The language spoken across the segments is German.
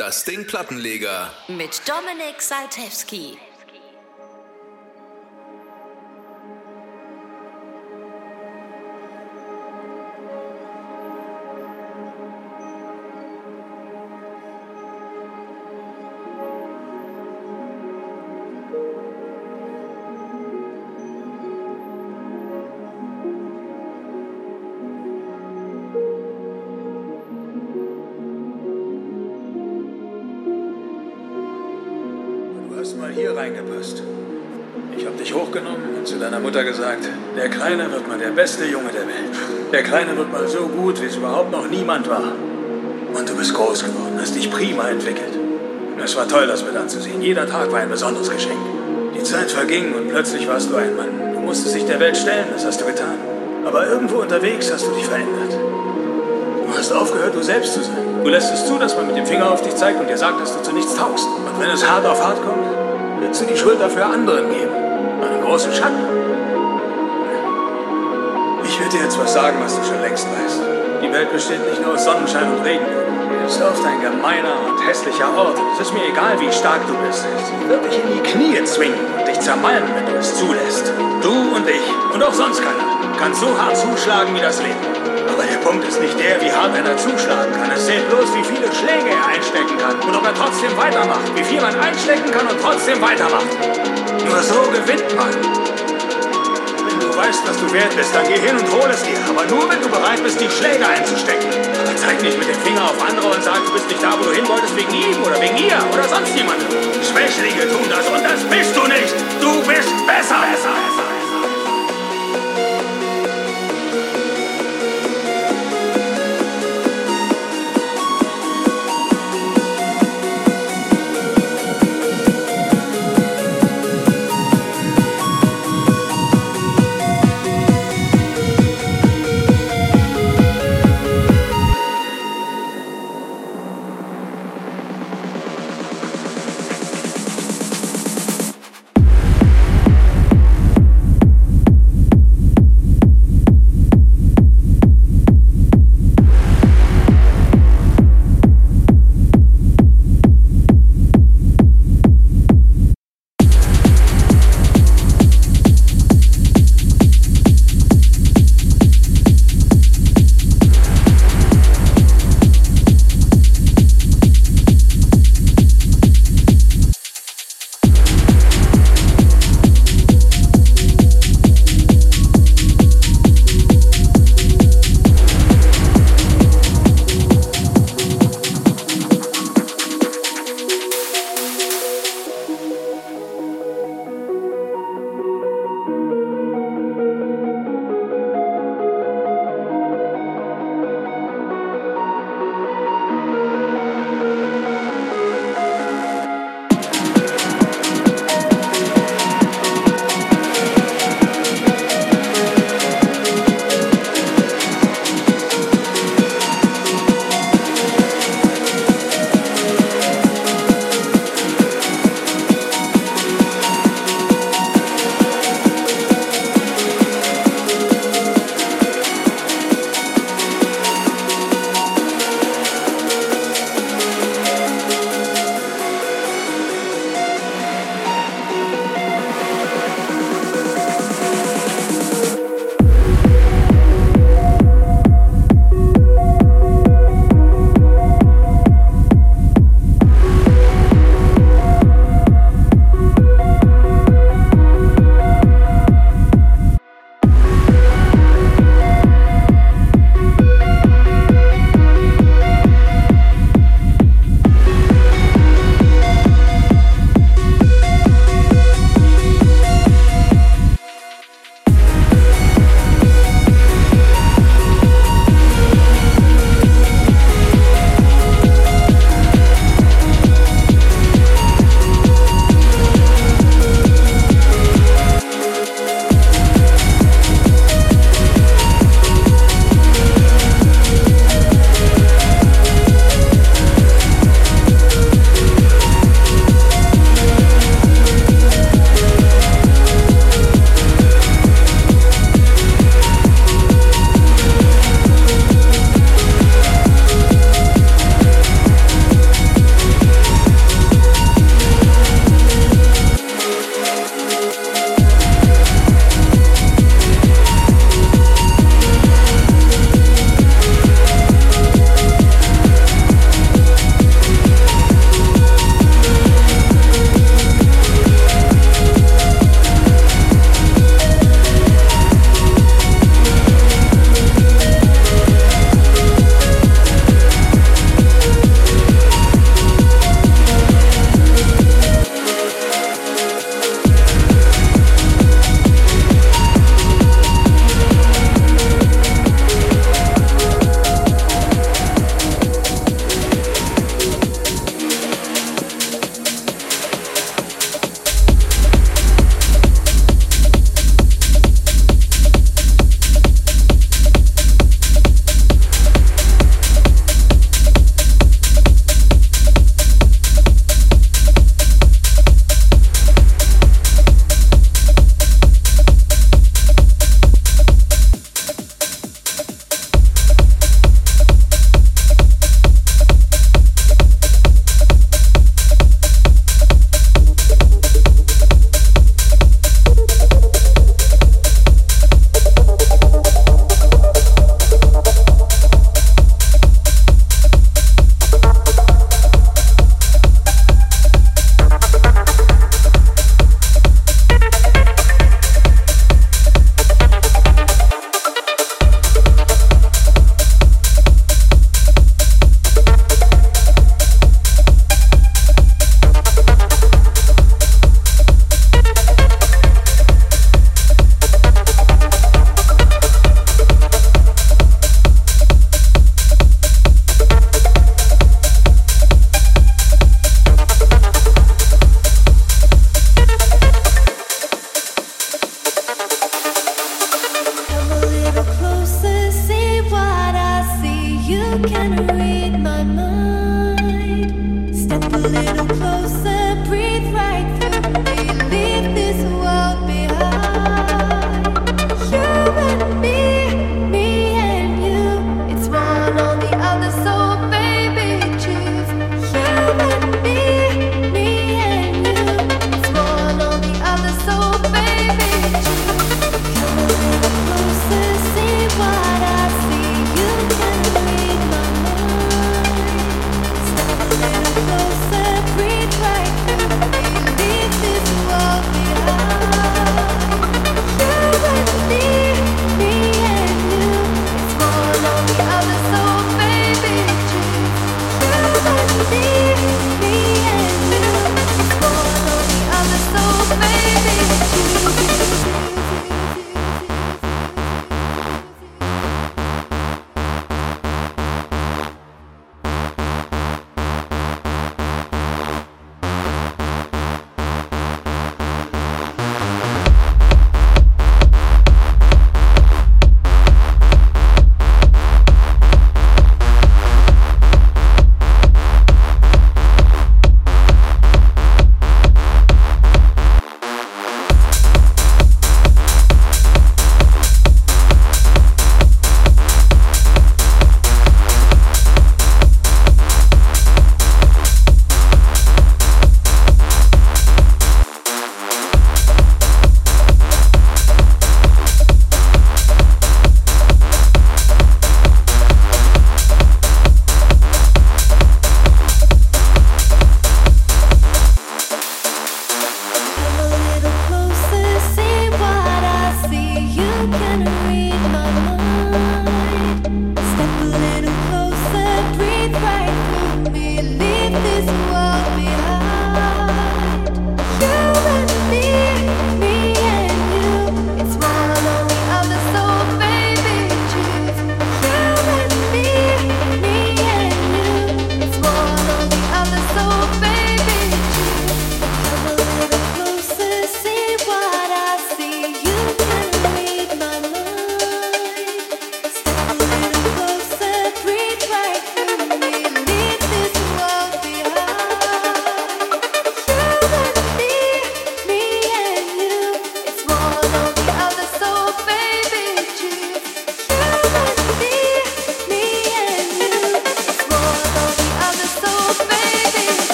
Das Ding Plattenleger. Mit Dominik Saltewski. Mutter gesagt, der Kleine wird mal der beste Junge der Welt. Der Kleine wird mal so gut, wie es überhaupt noch niemand war. Und du bist groß geworden, hast dich prima entwickelt. Es war toll, das mit anzusehen. Jeder Tag war ein besonderes Geschenk. Die Zeit verging und plötzlich warst du ein Mann. Du musstest dich der Welt stellen, das hast du getan. Aber irgendwo unterwegs hast du dich verändert. Du hast aufgehört, du selbst zu sein. Du lässt es zu, dass man mit dem Finger auf dich zeigt und dir sagt, dass du zu nichts taugst. Und wenn es hart auf hart kommt, willst du die Schuld dafür anderen geben. Einen großen Schatten. Dir jetzt was sagen, was du schon längst weißt. Die Welt besteht nicht nur aus Sonnenschein und Regen. Sie ist oft ein gemeiner und hässlicher Ort. Es ist mir egal, wie stark du bist. Dich in die Knie zwingen und dich zermalmen, wenn du es zulässt. Du und ich und auch sonst keiner kann so hart zuschlagen wie das Leben. Aber der Punkt ist nicht der, wie hart einer zuschlagen kann. Es zählt bloß, wie viele Schläge er einstecken kann und ob er trotzdem weitermacht. Wie viel man einstecken kann und trotzdem weitermacht. Nur so gewinnt man. Weißt, was du wert bist, dann geh hin und hol es dir. Aber nur, wenn du bereit bist, die Schläge einzustecken. Aber zeig nicht mit dem Finger auf andere und sag, du bist nicht da, wo du hin wolltest, wegen ihm oder wegen ihr oder sonst jemandem. Schwächlinge tun das und das bist du nicht. Du bist besser. besser,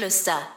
Bassgeflüster.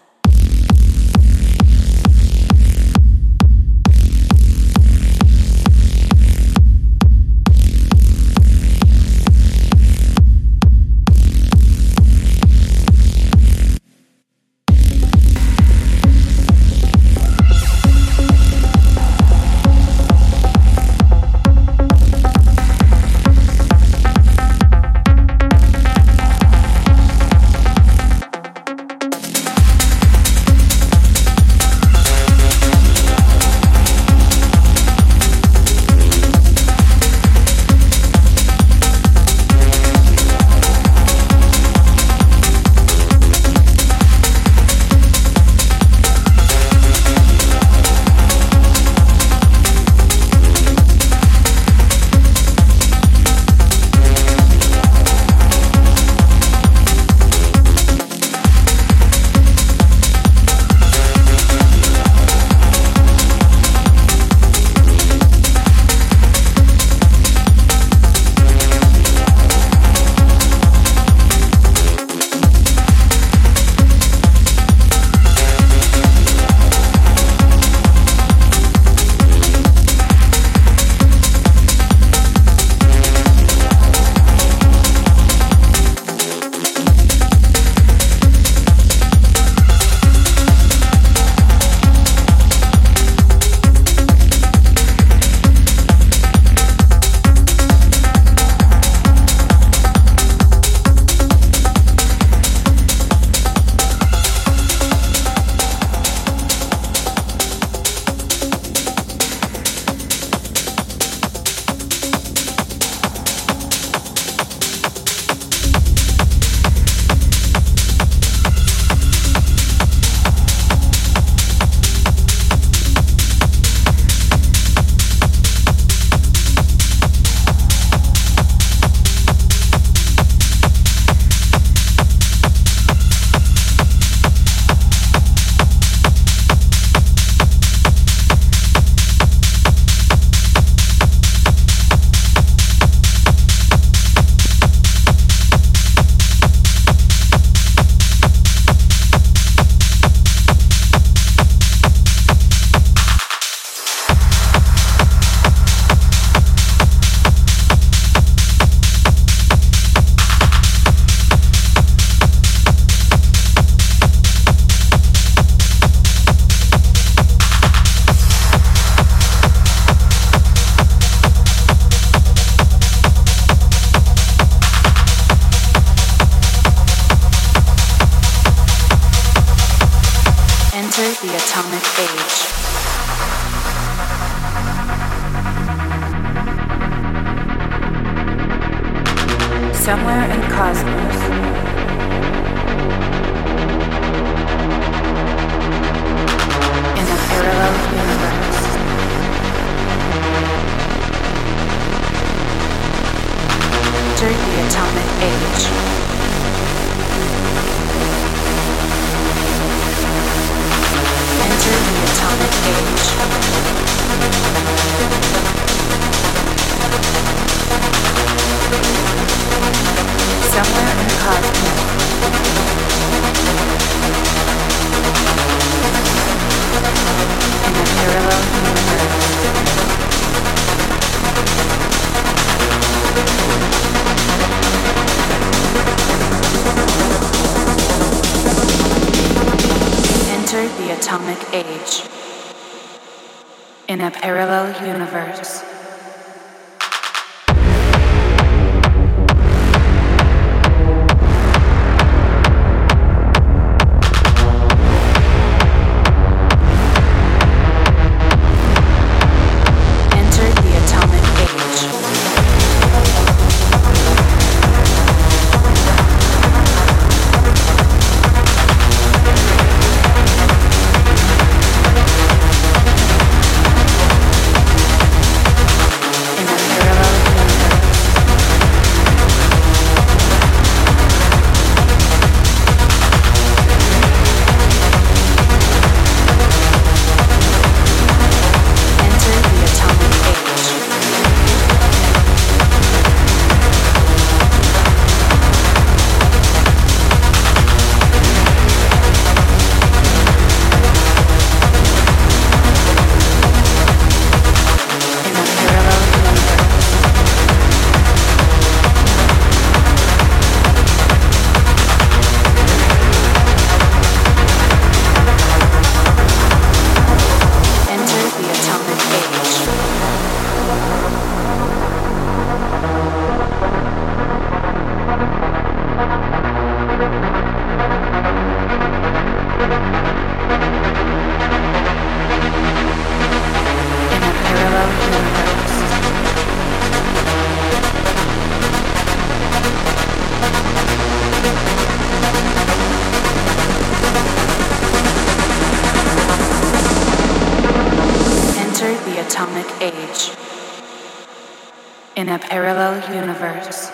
In a parallel universe.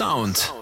Sound.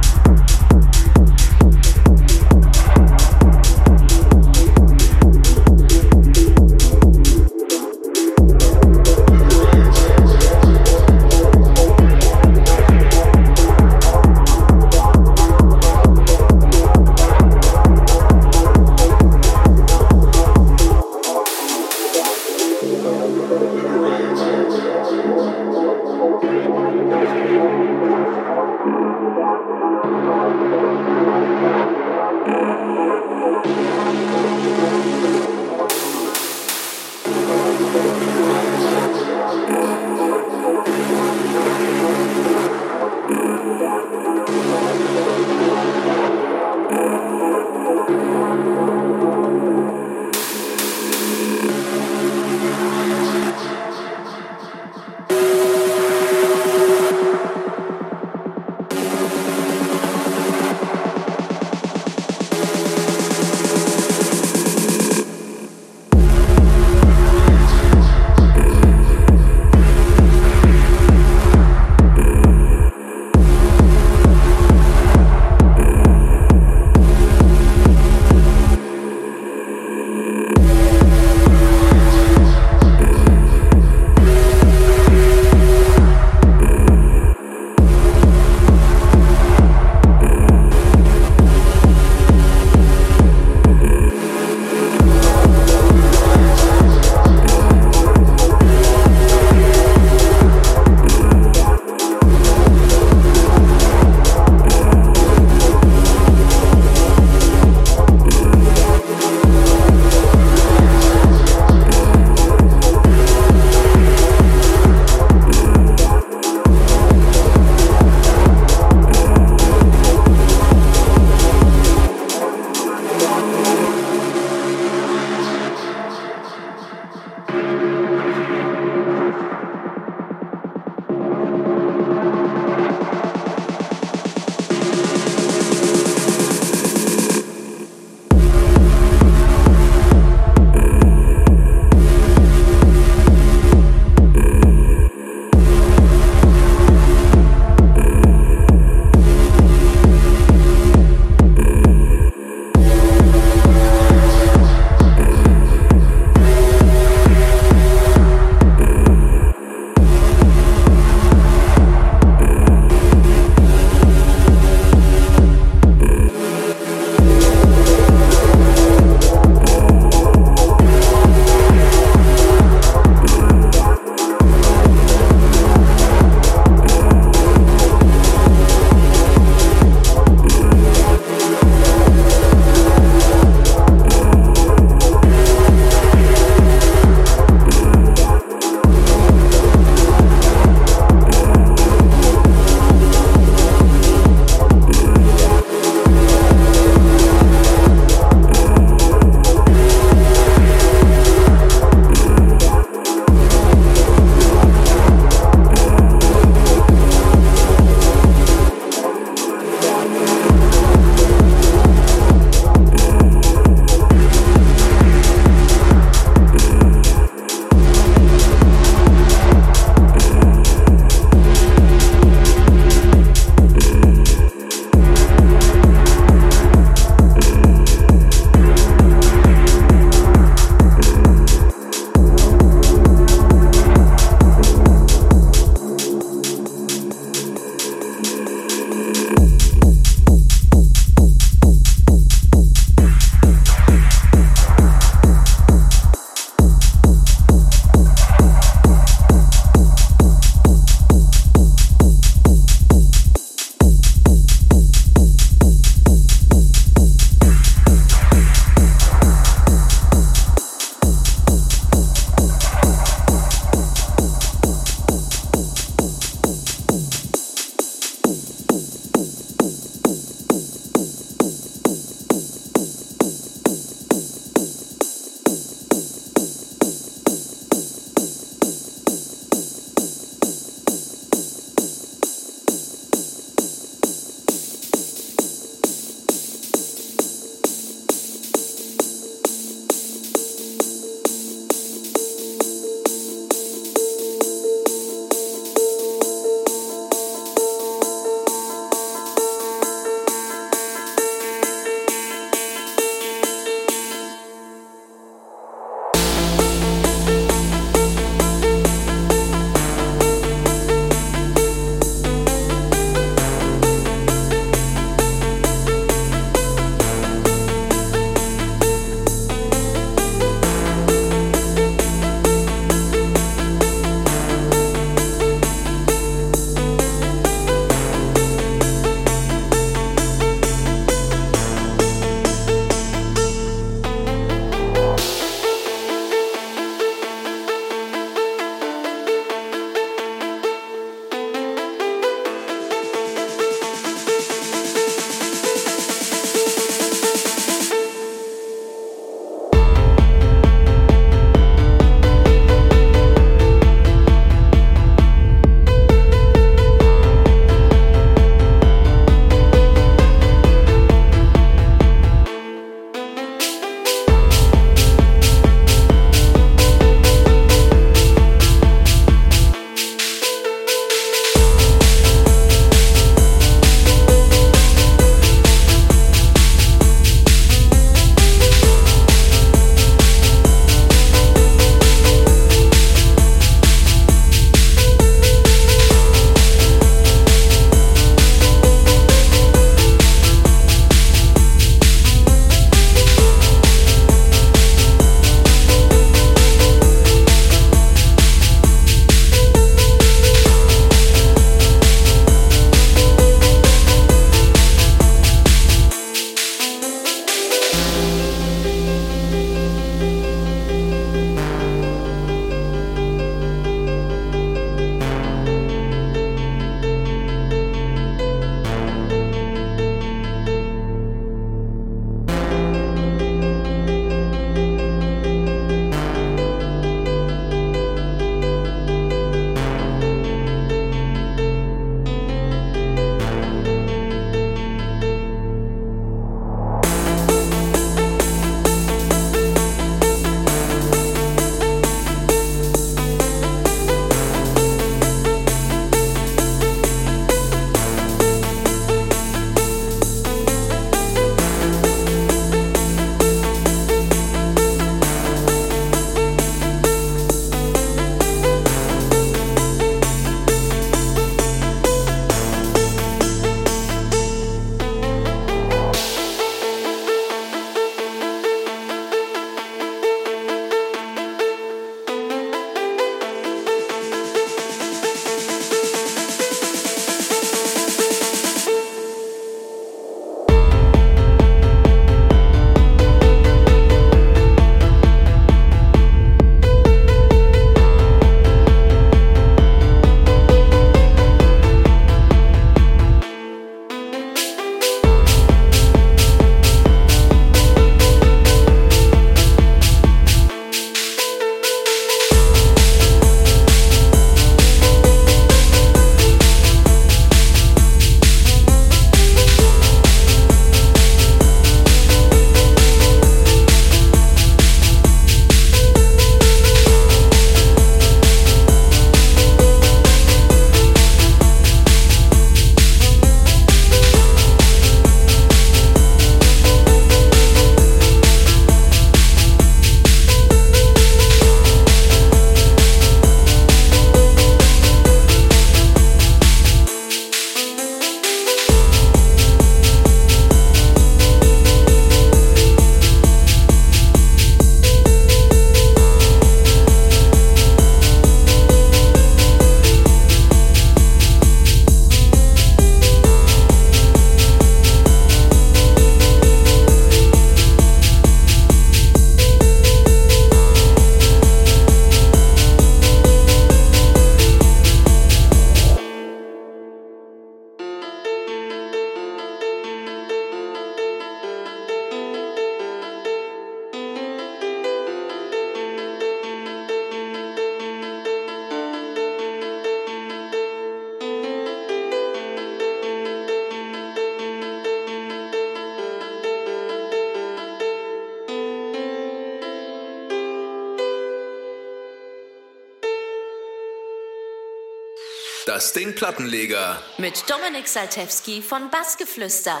Plattenleger. Mit Dominik Saltewski von Bassgeflüster.